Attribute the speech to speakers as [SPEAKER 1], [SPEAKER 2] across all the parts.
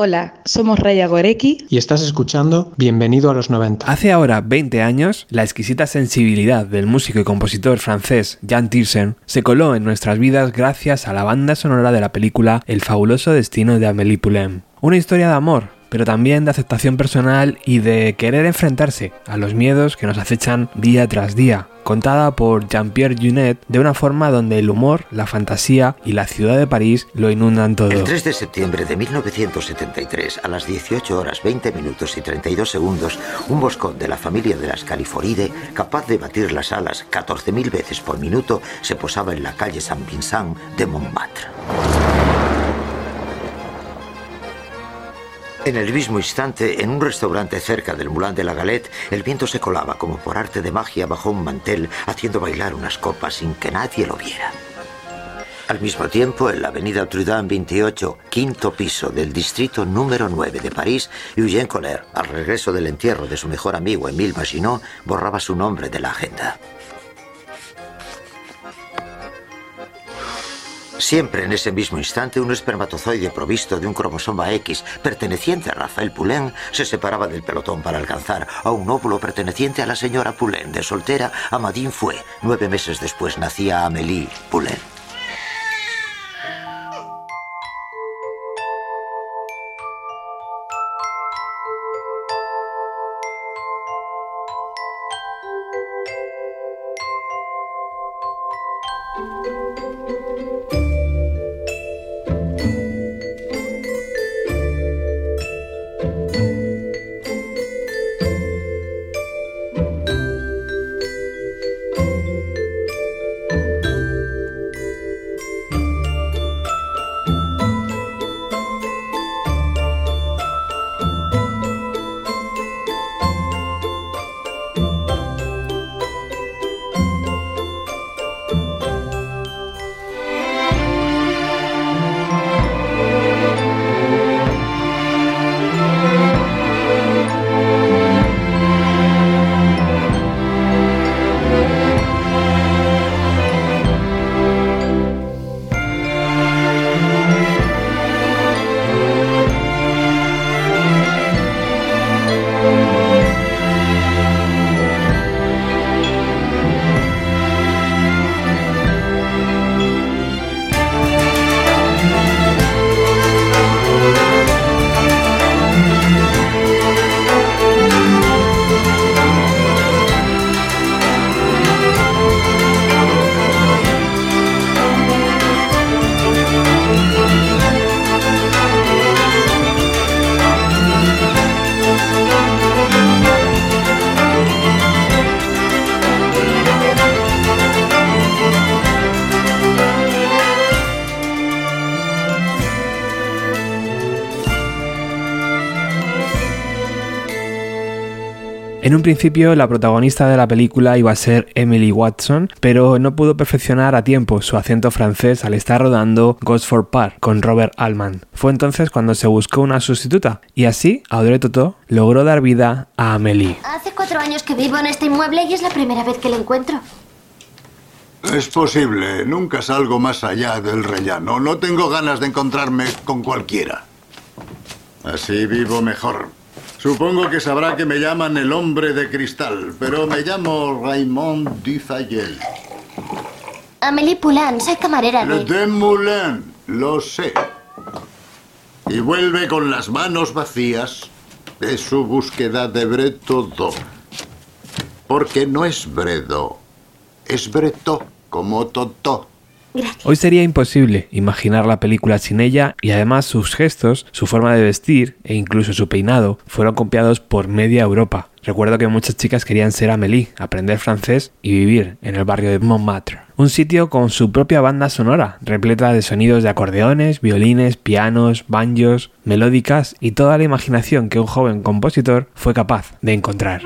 [SPEAKER 1] Hola, somos Raya Goreki
[SPEAKER 2] y estás escuchando Bienvenido a los 90.
[SPEAKER 3] Hace ahora 20 años, la exquisita sensibilidad del músico y compositor francés Jan Tiersen se coló en nuestras vidas gracias a la banda sonora de la película El fabuloso destino de Amélie Poulain. Una historia de amor, pero también de aceptación personal y de querer enfrentarse a los miedos que nos acechan día tras día, contada por Jean-Pierre Junet de una forma donde el humor, la fantasía y la ciudad de París lo inundan todo.
[SPEAKER 4] El 3 de septiembre de 1973, a las 18 horas 20 minutos y 32 segundos, un boscón de la familia de las Califoridae, capaz de batir las alas 14.000 veces por minuto, se posaba en la calle Saint-Vincent de Montmartre. En el mismo instante, en un restaurante cerca del Moulin de la Galette, el viento se colaba como por arte de magia bajo un mantel, haciendo bailar unas copas sin que nadie lo viera. Al mismo tiempo, en la avenida Trudun 28, quinto piso del distrito número 9 de París, Eugène Colère, al regreso del entierro de su mejor amigo Emile Maginot, borraba su nombre de la agenda. Siempre en ese mismo instante, un espermatozoide provisto de un cromosoma X perteneciente a Rafael Poulain se separaba del pelotón para alcanzar a un óvulo perteneciente a la señora Poulain. De soltera, Amadine fue. Nueve meses después nacía Amélie Poulain.
[SPEAKER 3] En un principio la protagonista de la película iba a ser Emily Watson, pero no pudo perfeccionar a tiempo su acento francés al estar rodando Gosford Park con Robert Altman. Fue entonces cuando se buscó una sustituta y así Audrey Tautou logró dar vida a Amélie.
[SPEAKER 5] Hace cuatro años que vivo en este inmueble y es la primera vez que la encuentro.
[SPEAKER 6] Es posible. Nunca salgo más allá del rellano. No tengo ganas de encontrarme con cualquiera. Así vivo mejor. Supongo que sabrá que me llaman el hombre de cristal, pero me llamo Raymond Dufayel.
[SPEAKER 5] Amélie Poulain, soy camarera
[SPEAKER 6] Le
[SPEAKER 5] de...
[SPEAKER 6] Moulin, lo sé. Y vuelve con las manos vacías de su búsqueda de Bretodo. Porque no es Bredo, es Breto, como Totó.
[SPEAKER 3] Hoy sería imposible imaginar la película sin ella y además sus gestos, su forma de vestir e incluso su peinado fueron copiados por media Europa. Recuerdo que muchas chicas querían ser Amélie, aprender francés y vivir en el barrio de Montmartre. Un sitio con su propia banda sonora, repleta de sonidos de acordeones, violines, pianos, banjos, melódicas y toda la imaginación que un joven compositor fue capaz de encontrar.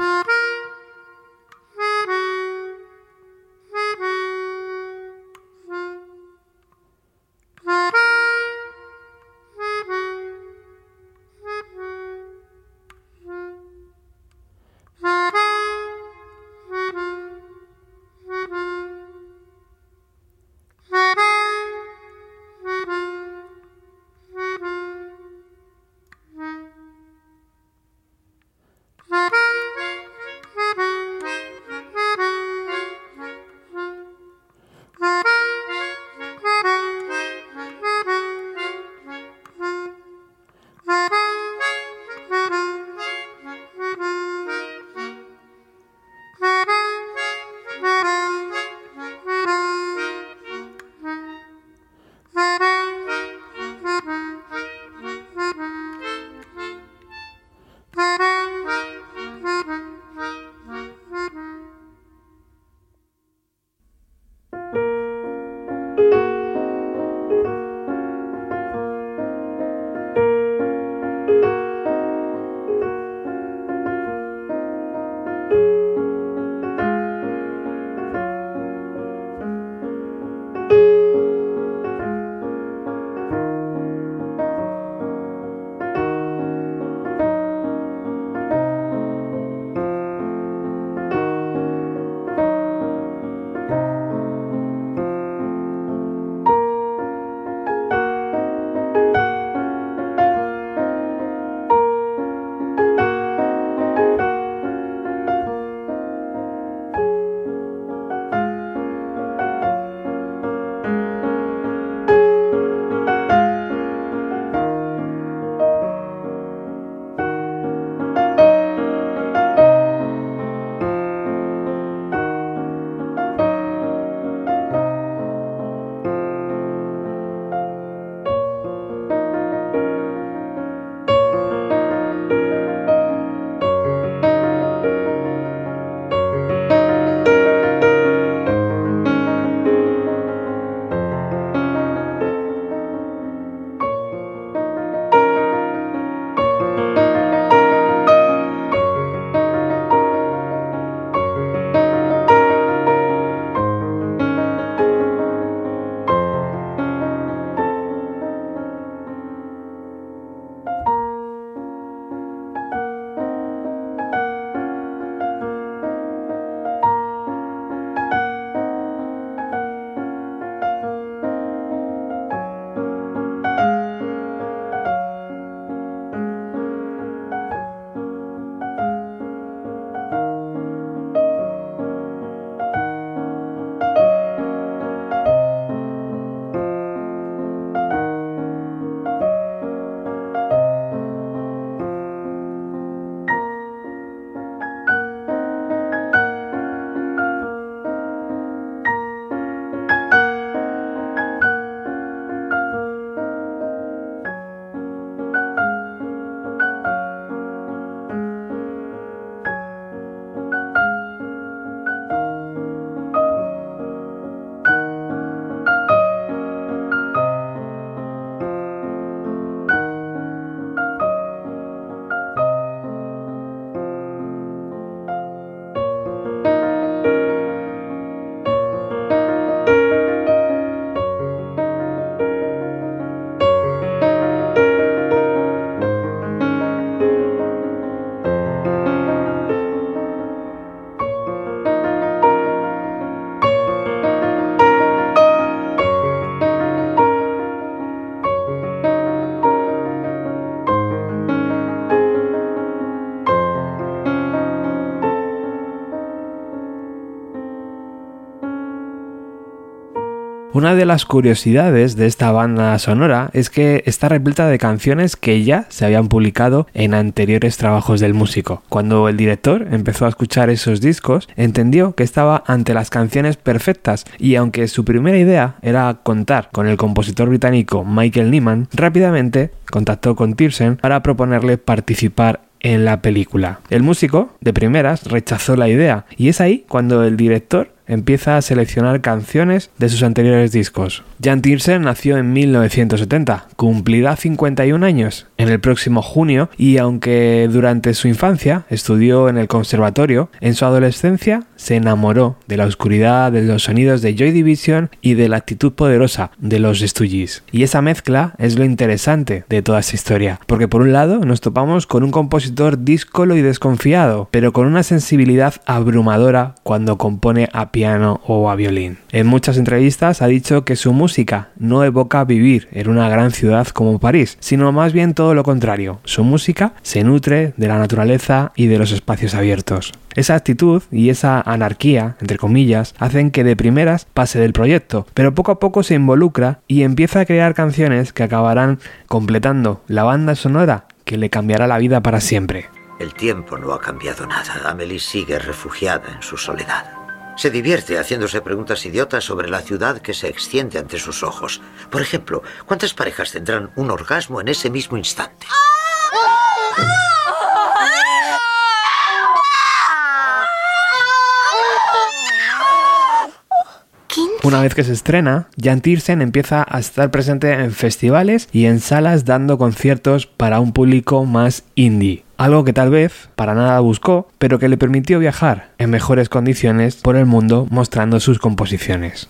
[SPEAKER 3] Una de las curiosidades de esta banda sonora es que está repleta de canciones que ya se habían publicado en anteriores trabajos del músico. Cuando el director empezó a escuchar esos discos, entendió que estaba ante las canciones perfectas y aunque su primera idea era contar con el compositor británico Michael Nyman, rápidamente contactó con Tiersen para proponerle participar en la película. El músico, de primeras, rechazó la idea y es ahí cuando el director empieza a seleccionar canciones de sus anteriores discos. Jan Tiersen nació en 1970, cumplirá 51 años en el próximo junio y aunque durante su infancia estudió en el conservatorio, en su adolescencia se enamoró de la oscuridad de los sonidos de Joy Division y de la actitud poderosa de los Stooges. Y esa mezcla es lo interesante de toda esta historia, porque por un lado nos topamos con un compositor díscolo y desconfiado, pero con una sensibilidad abrumadora cuando compone a o a violín. En muchas entrevistas ha dicho que su música no evoca vivir en una gran ciudad como París, sino más bien todo lo contrario. Su música se nutre de la naturaleza y de los espacios abiertos. Esa actitud y esa anarquía, entre comillas, hacen que de primeras pase del proyecto, pero poco a poco se involucra y empieza a crear canciones que acabarán completando la banda sonora que le cambiará la vida para siempre.
[SPEAKER 4] El tiempo no ha cambiado nada. Amelie sigue refugiada en su soledad. Se divierte haciéndose preguntas idiotas sobre la ciudad que se extiende ante sus ojos. Por ejemplo, ¿cuántas parejas tendrán un orgasmo en ese mismo instante?
[SPEAKER 3] Una vez que se estrena, Jan Tiersen empieza a estar presente en festivales y en salas dando conciertos para un público más indie. Algo que tal vez para nada buscó, pero que le permitió viajar en mejores condiciones por el mundo mostrando sus composiciones.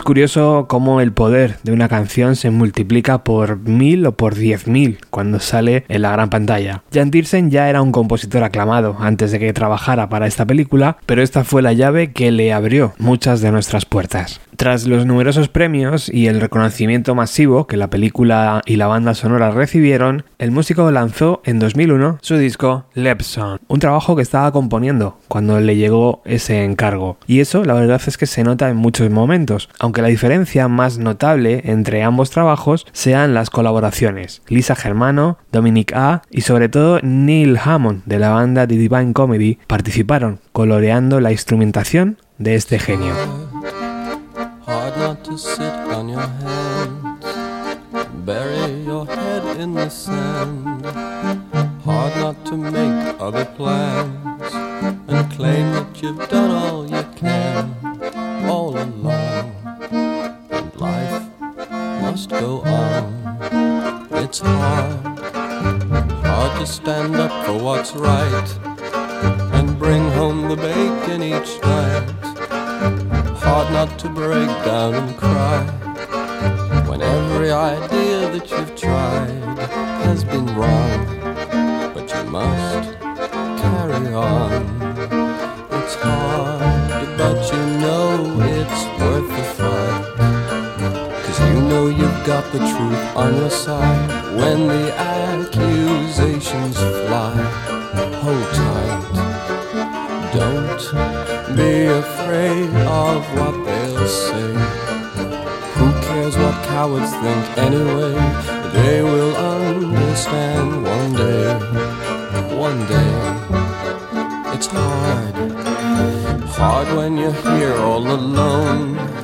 [SPEAKER 3] Es curioso cómo el poder de una canción se multiplica por mil o por diez mil cuando sale en la gran pantalla. Jan Tiersen ya era un compositor aclamado antes de que trabajara para esta película, pero esta fue la llave que le abrió muchas de nuestras puertas. Tras los numerosos premios y el reconocimiento masivo que la película y la banda sonora recibieron, el músico lanzó en 2001 su disco Lepson, un trabajo que estaba componiendo cuando le llegó ese encargo. Y eso la verdad es que se nota en muchos momentos, aunque la diferencia más notable entre ambos trabajos sean las colaboraciones. Lisa Dominic A y sobre todo Neil Hammond de la banda The Divine Comedy participaron coloreando la instrumentación de este genio. hard not to sit on your hands,
[SPEAKER 7] bury your head in the sand. Hard not to make other plans and claim that you've done all you can all along. And life must go on. It's hard, hard to stand up for what's right and bring home the bacon each night. Hard not to break down and cry when every idea that you've tried has been wrong. But you must carry on. The truth on your side when the accusations fly. Hold tight. Don't be afraid of what they'll say. Who cares what cowards think anyway? They will understand one day. One day. It's hard. Hard when you're here all alone.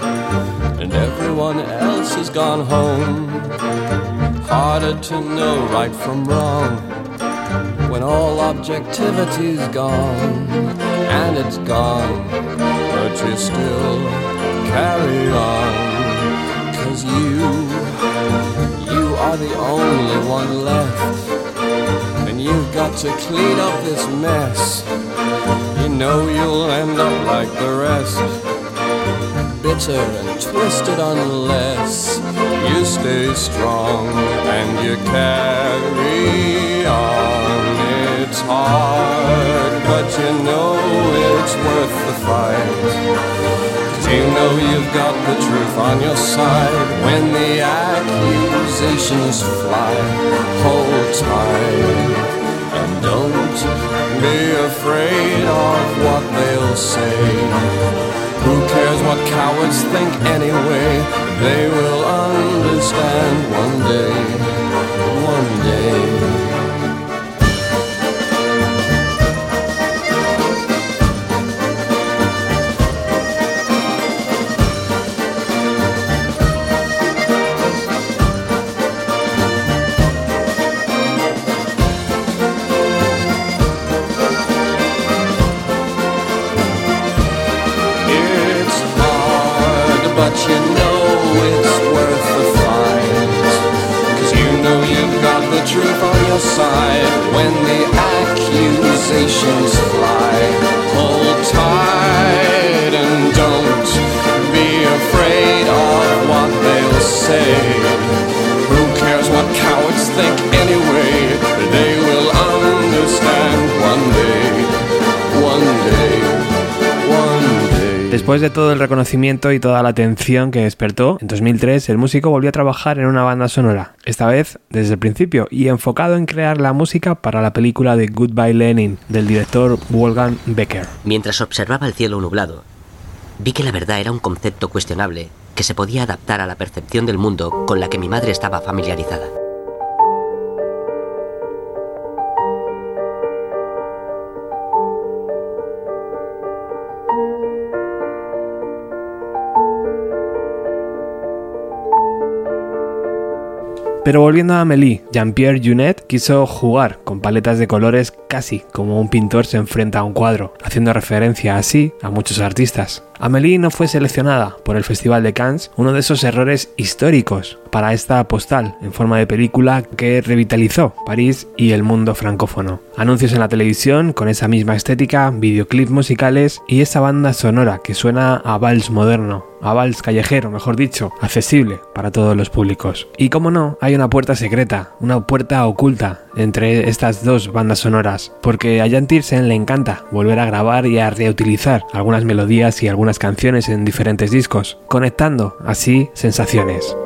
[SPEAKER 7] Everyone else has gone home. Harder to know right from wrong. When all objectivity's gone. And it's gone. But you still carry on. Cause you, you are the only one left. And you've got to clean up this mess. You know you'll end up like the rest. Bitter and twisted unless you stay strong and you carry on. It's hard, but you know it's worth the fight. Cause you know you've got the truth on your side when the accusations fly. Hold tight and don't be afraid of what they'll say. Who cares what cowards think anyway? They will understand one day, one day.
[SPEAKER 3] Después de todo el reconocimiento y toda la atención que despertó, en 2003 el músico volvió a trabajar en una banda sonora, esta vez desde el principio y enfocado en crear la música para la película de Goodbye Lenin del director Wolfgang Becker.
[SPEAKER 8] Mientras observaba el cielo nublado, vi que la verdad era un concepto cuestionable que se podía adaptar a la percepción del mundo con la que mi madre estaba familiarizada.
[SPEAKER 3] Pero volviendo a Amélie, Jean-Pierre Junet quiso jugar con paletas de colores casi como un pintor se enfrenta a un cuadro, haciendo referencia así a muchos artistas. Amélie no fue seleccionada por el Festival de Cannes, uno de esos errores históricos para esta postal en forma de película que revitalizó París y el mundo francófono. Anuncios en la televisión con esa misma estética, videoclips musicales y esa banda sonora que suena a vals moderno, a vals callejero, mejor dicho, accesible para todos los públicos. Y como no, hay una puerta secreta, una puerta oculta entre estas dos bandas sonoras, porque a Jan Tiersen le encanta volver a grabar y a reutilizar algunas melodías y algunas canciones en diferentes discos, conectando así sensaciones.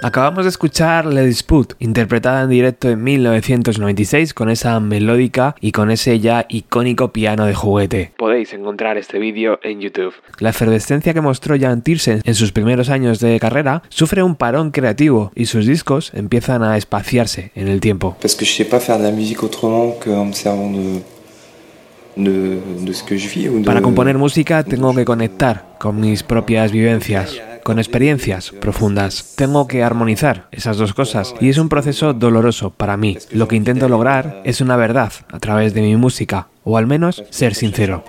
[SPEAKER 3] Acabamos de escuchar Le Dispute, interpretada en directo en 1996 con esa melódica y con ese ya icónico piano de juguete. Podéis encontrar este vídeo en YouTube. La efervescencia que mostró Jan Tiersen en sus primeros años de carrera sufre un parón creativo y sus discos empiezan a espaciarse en el tiempo. Para componer música tengo que conectar con mis propias vivencias con experiencias profundas. Tengo que armonizar esas dos cosas y es un proceso doloroso para mí. Lo que intento lograr es una verdad a través de mi música, o al menos ser sincero.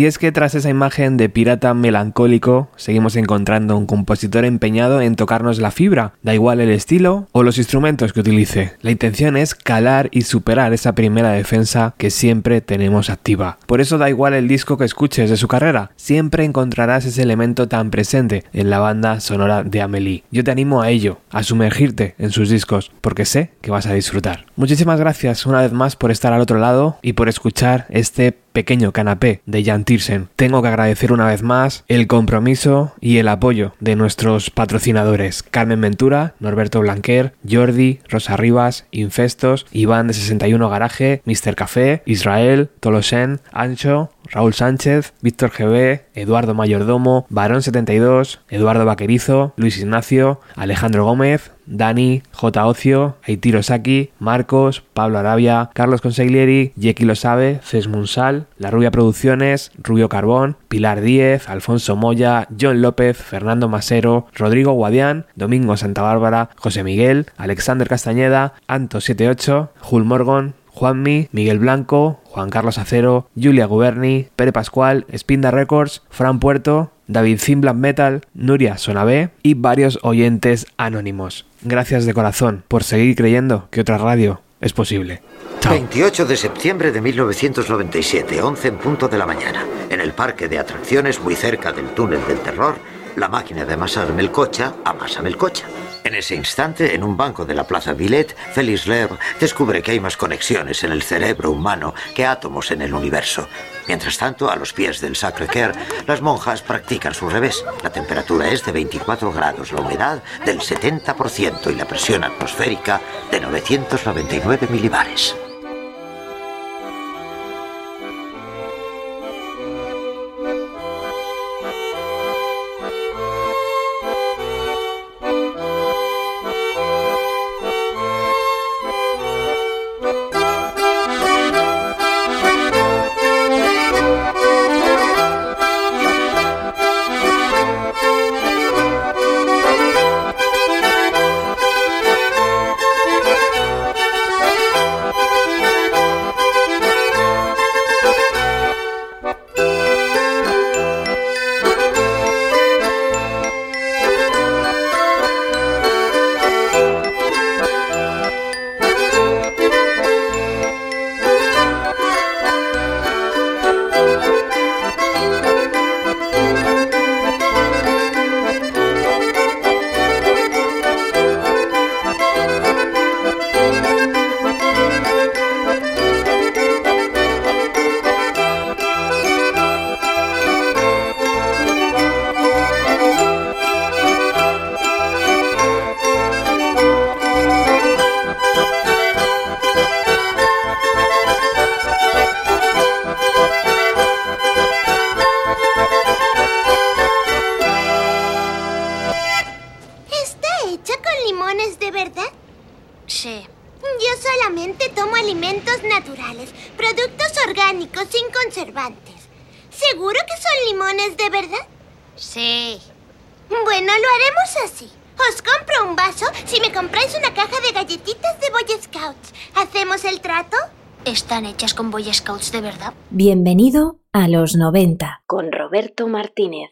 [SPEAKER 3] Y es que tras esa imagen de pirata melancólico, seguimos encontrando un compositor empeñado en tocarnos la fibra, da igual el estilo o los instrumentos que utilice. La intención es calar y superar esa primera defensa que siempre tenemos activa. Por eso da igual el disco que escuches de su carrera, siempre encontrarás ese elemento tan presente en la banda sonora de Amelie. Yo te animo a ello, a sumergirte en sus discos, porque sé que vas a disfrutar. Muchísimas gracias una vez más por estar al otro lado y por escuchar este pequeño canapé de Jan Tiersen. Tengo que agradecer una vez más el compromiso y el apoyo de nuestros patrocinadores Carmen Ventura, Norberto Blanquer, Jordi, Rosa Rivas, Infestos, Iván de 61 Garaje, Mr. Café, Israel, Tolosen, Ancho, Raúl Sánchez, Víctor GB, Eduardo Mayordomo, Barón 72, Eduardo Vaquerizo, Luis Ignacio, Alejandro Gómez, Dani, J. Ocio, Aitiro Saki, Marcos, Pablo Arabia, Carlos Consiglieri, Yeki Lo Sabe, Cés Munsal, La Rubia Producciones, Rubio Carbón, Pilar Díez, Alfonso Moya, John López, Fernando Masero, Rodrigo Guadián, Domingo Santa Bárbara, José Miguel, Alexander Castañeda, Anto78, Jul Morgon, Juanmi, Miguel Blanco, Juan Carlos Acero, Julia Guberni, Pere Pascual, Spinda Records, Fran Puerto, David Zimblan Metal, Nuria Sonabé y varios oyentes anónimos. Gracias de corazón por seguir creyendo que otra radio es posible. Chao.
[SPEAKER 4] 28 de septiembre de 1997, 11 en punto de la mañana. En el parque de atracciones, muy cerca del túnel del terror, la máquina de amasar melcocha amasa melcocha. En ese instante, en un banco de la Plaza Villette, Félix Lerre descubre que hay más conexiones en el cerebro humano que átomos en el universo. Mientras tanto, a los pies del Sacré-Cœur, las monjas practican su revés. La temperatura es de 24 grados, la humedad del 70% y la presión atmosférica de 999 milibares.
[SPEAKER 5] ¿Está
[SPEAKER 9] hechas con Boy Scouts de verdad?
[SPEAKER 10] Bienvenido a los 90 con Roberto Martínez.